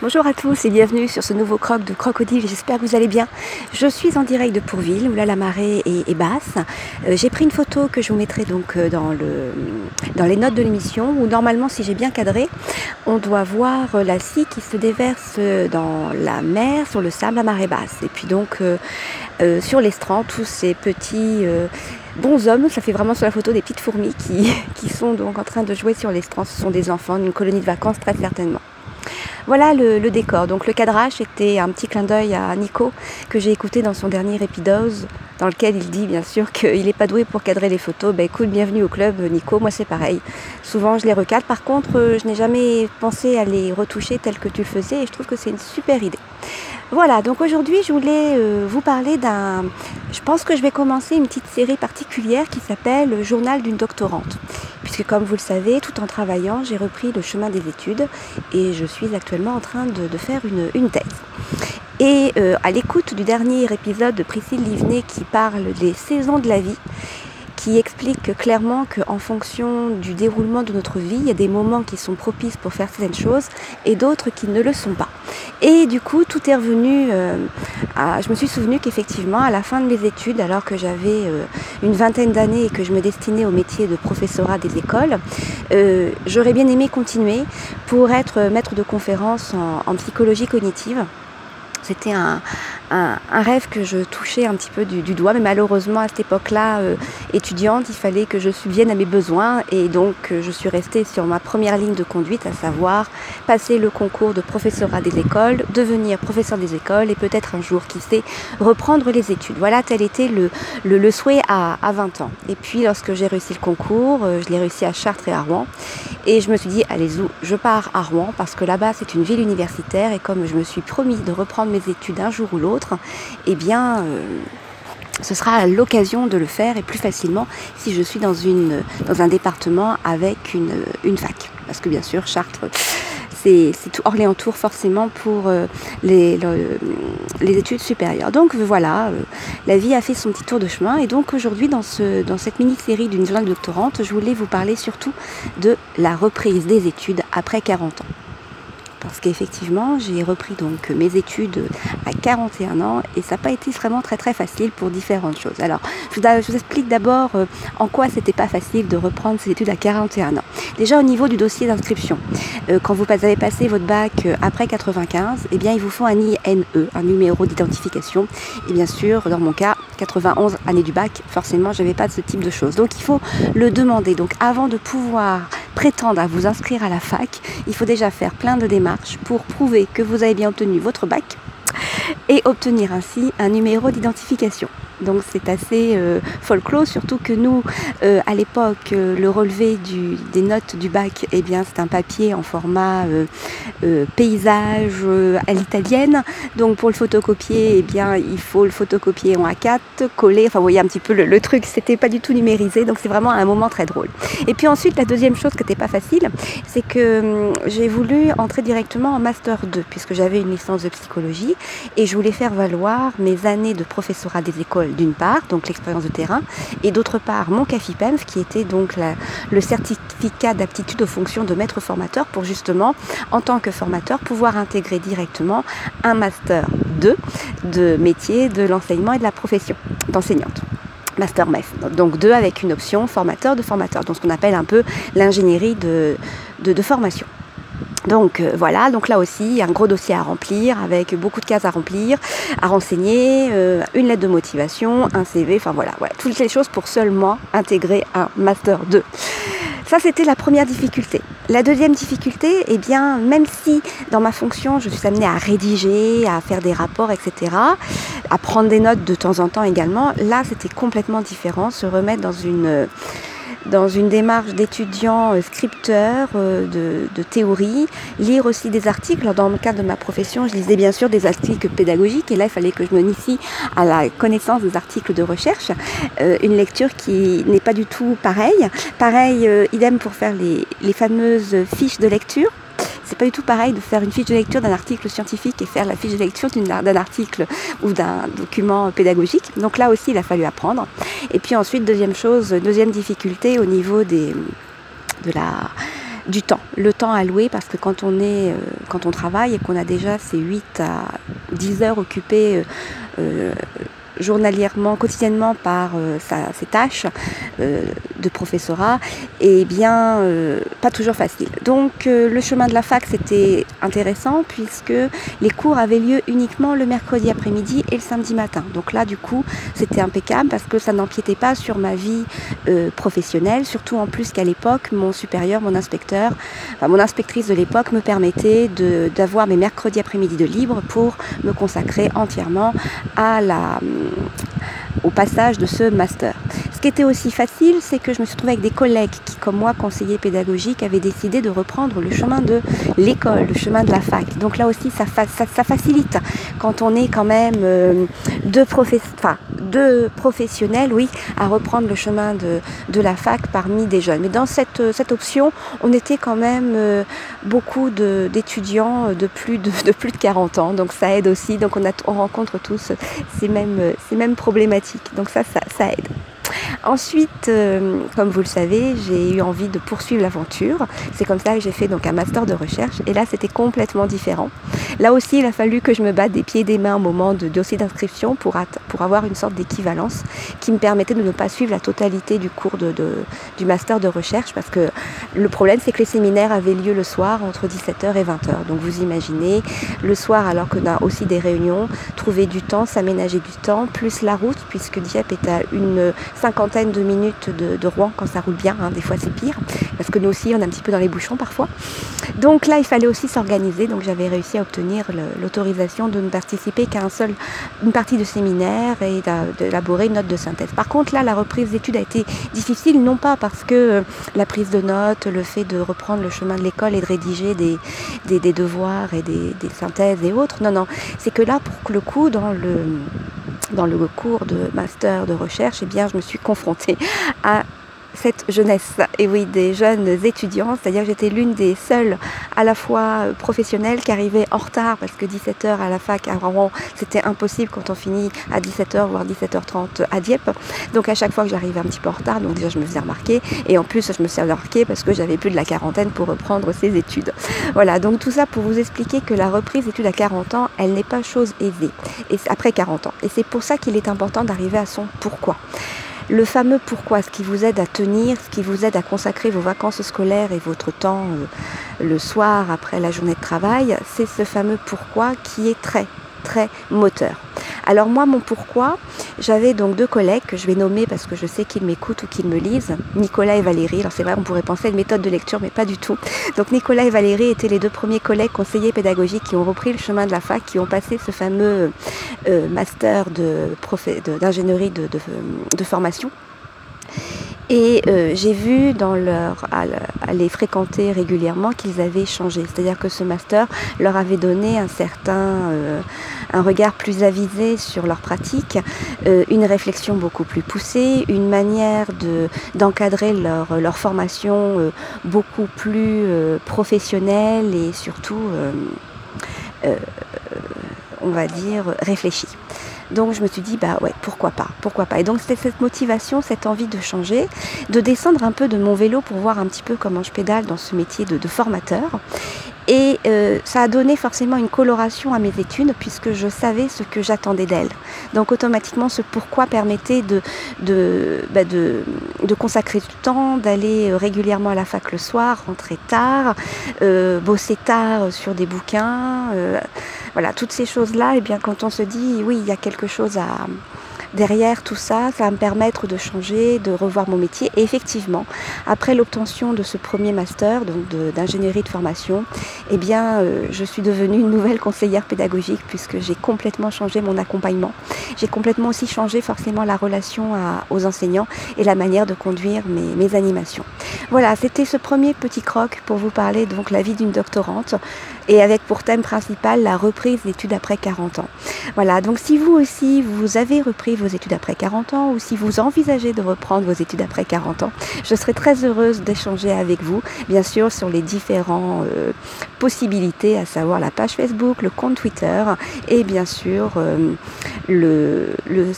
Bonjour à tous et bienvenue sur ce nouveau croc de crocodile. J'espère que vous allez bien. Je suis en direct de Pourville où là la marée est, basse. Euh, j'ai pris une photo que je vous mettrai donc euh, dans, le, dans les notes de l'émission où normalement si j'ai bien cadré, on doit voir euh, la scie qui se déverse dans la mer sur le sable à marée basse. Et puis donc sur l'estran tous ces petits bons hommes, ça fait vraiment sur la photo des petites fourmis qui, qui sont donc en train de jouer sur l'estran. Ce sont des enfants d'une colonie de vacances très certainement. Voilà le, décor. Donc le cadrage était un petit clin d'œil à Nico que j'ai écouté dans son dernier épisode dans lequel il dit bien sûr qu'il n'est pas doué pour cadrer les photos. Ben écoute, bienvenue au club Nico, moi c'est pareil. Souvent je les recadre. Par contre, euh, je n'ai jamais pensé à les retoucher tel que tu le faisais et je trouve que c'est une super idée. Voilà, donc aujourd'hui je voulais euh, vous parler d'un... Je pense que je vais commencer une petite série particulière qui s'appelle Journal d'une doctorante. Puisque comme vous le savez, tout en travaillant, j'ai repris le chemin des études et je suis actuellement en train de, faire une, thèse. Et euh, à l'écoute du dernier épisode de Priscille Livnet qui parle des saisons de la vie, qui explique clairement qu'en fonction du déroulement de notre vie, il y a des moments qui sont propices pour faire certaines choses et d'autres qui ne le sont pas. Et du coup, tout est revenu. Euh, à, je me suis souvenu qu'effectivement, à la fin de mes études, alors que j'avais euh, une vingtaine d'années et que je me destinais au métier de professorat des écoles, j'aurais bien aimé continuer pour être maître de conférence en psychologie cognitive. C'était un, rêve que je touchais un petit peu du, doigt, mais malheureusement à cette époque-là, euh, étudiante, il fallait que je subvienne à mes besoins et donc euh, je suis restée sur ma première ligne de conduite, à savoir passer le concours de professorat des écoles, devenir professeur des écoles et peut-être un jour, qui sait, reprendre les études. Voilà, tel était le, le, souhait à, 20 ans. Et puis lorsque j'ai réussi le concours, euh, je l'ai réussi à Chartres et à Rouen, et je me suis dit, allez, je pars à Rouen parce que là-bas c'est une ville universitaire et comme je me suis promis de reprendre mes études un jour ou l'autre, eh bien, euh, ce sera l'occasion de le faire et plus facilement si je suis dans, un département avec une, une fac. Parce que bien sûr, Chartres, c'est tout Orléans-Tour forcément pour euh, les, les, études supérieures. Donc voilà, euh, la vie a fait son petit tour de chemin et donc aujourd'hui dans, ce, dans cette mini-série d'une jeune doctorante, je voulais vous parler surtout de la reprise des études après 40 ans parce qu'effectivement j'ai repris donc mes études à 41 ans et ça n'a pas été vraiment très très facile pour différentes choses. Alors je vous, explique d'abord euh, en quoi c'était pas facile de reprendre ces études à 41 ans. Déjà au niveau du dossier d'inscription, euh, quand vous avez passé votre bac euh, après 95, eh bien il vous faut un INE, un numéro d'identification et bien sûr dans mon cas 91 année du bac, forcément j'avais pas de ce type de choses. Donc il faut le demander. Donc avant de pouvoir prétendre à vous inscrire à la fac, il faut déjà faire plein de démarches pour prouver que vous avez bien obtenu votre bac et obtenir ainsi un numéro d'identification. Donc c'est assez euh, folklore, surtout que nous, euh, à l'époque, euh, le relevé des notes du bac, eh bien c'est un papier en format paysage à l'italienne. Donc pour le photocopier, eh bien il faut le photocopier en A4, coller. Enfin vous voyez un petit peu le, le truc, c'était pas du tout numérisé, donc c'est vraiment un moment très drôle. Et puis ensuite la deuxième chose qui n'était pas facile, c'est que hum, j'ai voulu entrer directement en master 2 puisque j'avais une licence de psychologie et je voulais faire valoir mes années de professorat des écoles d'une part, donc l'expérience de terrain, et d'autre part mon CAFIPEMF qui était donc le certificat d'aptitude aux fonctions de maître formateur pour justement, en tant que formateur, pouvoir intégrer directement un master 2 de métier de l'enseignement et de la profession d'enseignante. Master MEF. Donc deux avec une option formateur de formateur, donc ce qu'on appelle un peu l'ingénierie de, de formation. Donc euh, voilà, donc là aussi, un gros dossier à remplir avec beaucoup de cases à remplir, à renseigner, euh, une lettre de motivation, un CV, enfin voilà, voilà, toutes les choses pour seulement intégrer un Master 2. Ça, c'était la première difficulté. La deuxième difficulté, eh bien, même si dans ma fonction, je suis amenée à rédiger, à faire des rapports, etc., à prendre des notes de temps en temps également, là, c'était complètement différent, se remettre dans une dans une démarche d'étudiant euh, scripteur euh, de, théorie, lire aussi des articles. Dans le cadre de ma profession, je lisais bien sûr des articles pédagogiques et là, il fallait que je me initie à la connaissance des articles de recherche. Euh, une lecture qui n'est pas du tout pareille. Pareil, idem pour faire les fameuses fiches de lecture. C'est pas du tout pareil de faire une fiche de lecture d'un article scientifique et faire la fiche de lecture d'un article ou d'un document pédagogique. Donc là aussi, il a fallu apprendre. Et puis ensuite, deuxième chose, deuxième difficulté au niveau des, de la du temps, le temps alloué, parce que quand on, est, quand on travaille et qu'on a déjà ces 8 à 10 heures occupées journalièrement, quotidiennement par euh, ses tâches euh, de professorat, et eh bien euh, pas toujours facile. Donc le chemin de la fac c'était intéressant puisque les cours avaient lieu uniquement le mercredi après-midi et le samedi matin. Donc là du coup c'était impeccable parce que ça n'empiétait pas sur ma vie professionnelle, surtout en plus qu'à l'époque mon supérieur, mon inspecteur, enfin, mon inspectrice de l'époque me permettait d'avoir mes mercredis après-midi de libre pour me consacrer entièrement à la au passage de ce master. Ce qui était aussi facile, c'est que je me suis trouvée avec des collègues qui, comme moi, conseillers pédagogiques, avaient décidé de reprendre le chemin de l'école, le chemin de la fac. Donc là aussi, ça, facilite quand on est quand même euh, deux, professionnels, oui, à reprendre le chemin de, la fac parmi des jeunes. Mais dans cette, cette option, on était quand même euh, beaucoup d'étudiants de, plus de, de, plus de 40 ans. Donc ça aide aussi. Donc on, rencontre tous ces mêmes, problématiques. Donc ça aide. Ensuite, euh, comme vous le savez, j'ai eu envie de poursuivre l'aventure. C'est comme ça que j'ai fait donc un master de recherche. Et là, c'était complètement différent. Là aussi, il a fallu que je me batte des pieds et des mains au moment de dossier d'inscription pour, pour avoir une sorte d'équivalence qui me permettait de ne pas suivre la totalité du cours de, du master de recherche parce que le problème, c'est que les séminaires avaient lieu le soir entre 17h et 20h. Donc vous imaginez, le soir, alors qu'on a aussi des réunions, trouver du temps, s'aménager du temps, plus la route, puisque Dieppe est à une cinquantaine de minutes de, Rouen quand ça roule bien. Hein. des fois, c'est pire, parce que nous aussi, on est un petit peu dans les bouchons parfois. Donc là, il fallait aussi s'organiser. Donc j'avais réussi à obtenir l'autorisation de ne participer qu'à un seul, une partie de séminaire et d'élaborer une note de synthèse. Par contre, là, la reprise d'études a été difficile, non pas parce que euh, la prise de notes, le fait de reprendre le chemin de l'école et de rédiger des, des, devoirs et des, des synthèses et autres. Non, non, c'est que là, pour le coup, dans le dans le cours de master de recherche, eh bien, je me suis confrontée à cette jeunesse, et oui, des jeunes étudiants, c'est-à-dire que j'étais l'une des seules à la fois professionnelles qui arrivait en retard parce que 17h à la fac à Rouen, c'était impossible quand on finit à 17h voire 17h30 à Dieppe. Donc à chaque fois que j'arrivais un petit peu en retard, donc déjà je me faisais remarquer et en plus je me suis remarquer parce que j'avais plus de la quarantaine pour reprendre ces études. Voilà, donc tout ça pour vous expliquer que la reprise d'études à 40 ans, elle n'est pas chose aisée et après 40 ans. Et c'est pour ça qu'il est important d'arriver à son pourquoi. Le fameux pourquoi, ce qui vous aide à tenir, ce qui vous aide à consacrer vos vacances scolaires et votre temps euh, le soir après la journée de travail, c'est ce fameux pourquoi qui est très très moteur. Alors moi, mon pourquoi, j'avais donc deux collègues que je vais nommer parce que je sais qu'ils m'écoutent ou qu'ils me lisent, Nicolas et Valérie. Alors c'est vrai, on pourrait penser à une méthode de lecture, mais pas du tout. Donc Nicolas et Valérie étaient les deux premiers collègues conseillers pédagogiques qui ont repris le chemin de la fac, qui ont passé ce fameux euh, master d'ingénierie de, de formation et euh, j'ai vu dans leur, à, les fréquenter régulièrement qu'ils avaient changé. C'est-à-dire que ce master leur avait donné un certain, euh, un regard plus avisé sur leur pratique, euh, une réflexion beaucoup plus poussée, une manière de, d'encadrer leur, leur formation beaucoup plus professionnelle et surtout, on va dire, réfléchie. Donc je me suis dit, bah ouais, pourquoi pas, pourquoi pas. Et donc c'était cette motivation, cette envie de changer, de descendre un peu de mon vélo pour voir un petit peu comment je pédale dans ce métier de, de formateur. Et euh, ça a donné forcément une coloration à mes études puisque je savais ce que j'attendais d'elles. Donc automatiquement, ce pourquoi permettait de, de, bah de, de consacrer du temps, d'aller euh, régulièrement à la fac le soir, rentrer tard, euh, bosser tard sur des bouquins. Euh, voilà, toutes ces choses-là, eh bien quand on se dit oui, il y a quelque chose à derrière tout ça, ça va me permettre de changer, de revoir mon métier. Et effectivement, après l'obtention de ce premier master, donc d'ingénierie de, formation, eh bien, euh, je suis devenue une nouvelle conseillère pédagogique puisque j'ai complètement changé mon accompagnement. J'ai complètement aussi changé forcément la relation aux enseignants et la manière de conduire mes, mes animations. Voilà, c'était ce premier petit croc pour vous parler donc la vie d'une doctorante et avec pour thème principal la reprise d'études après 40 ans. Voilà, donc si vous aussi vous avez repris vos études après 40 ans ou si vous envisagez de reprendre vos études après 40 ans, je serai très heureuse d'échanger avec vous, bien sûr, sur les différentes euh, possibilités, à savoir la page Facebook, le compte Twitter et bien sûr euh, le,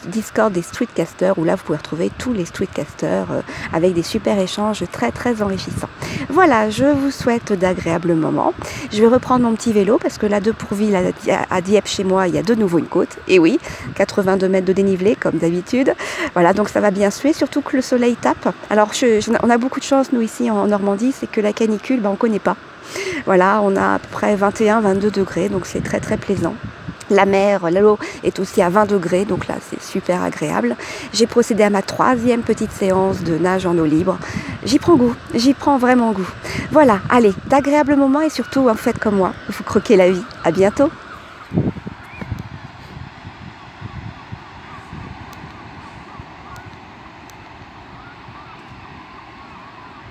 Discord des streetcasters où là vous pouvez retrouver tous les streetcasters euh, avec des super échanges très très enrichissants. Voilà, je vous souhaite d'agréables moments. Je vais reprendre mon petit vélo parce que là de Pourville à Dieppe chez moi, il y a de nouveau une côte. Et oui, 82 mètres de dénivelé comme d'habitude. Voilà, donc ça va bien suer, surtout que le soleil tape. Alors on a beaucoup de chance nous ici en Normandie, c'est que la canicule, ben, on ne connaît pas. Voilà, on a à peu près 21-22 degrés, donc c'est très très plaisant. La mer, l'eau est aussi à 20 degrés, donc là c'est super agréable. J'ai procédé à ma troisième petite séance de nage en eau libre. J'y prends goût, j'y prends vraiment goût. Voilà, allez, d'agréables moments et surtout, en faites comme moi, vous croquez la vie. À bientôt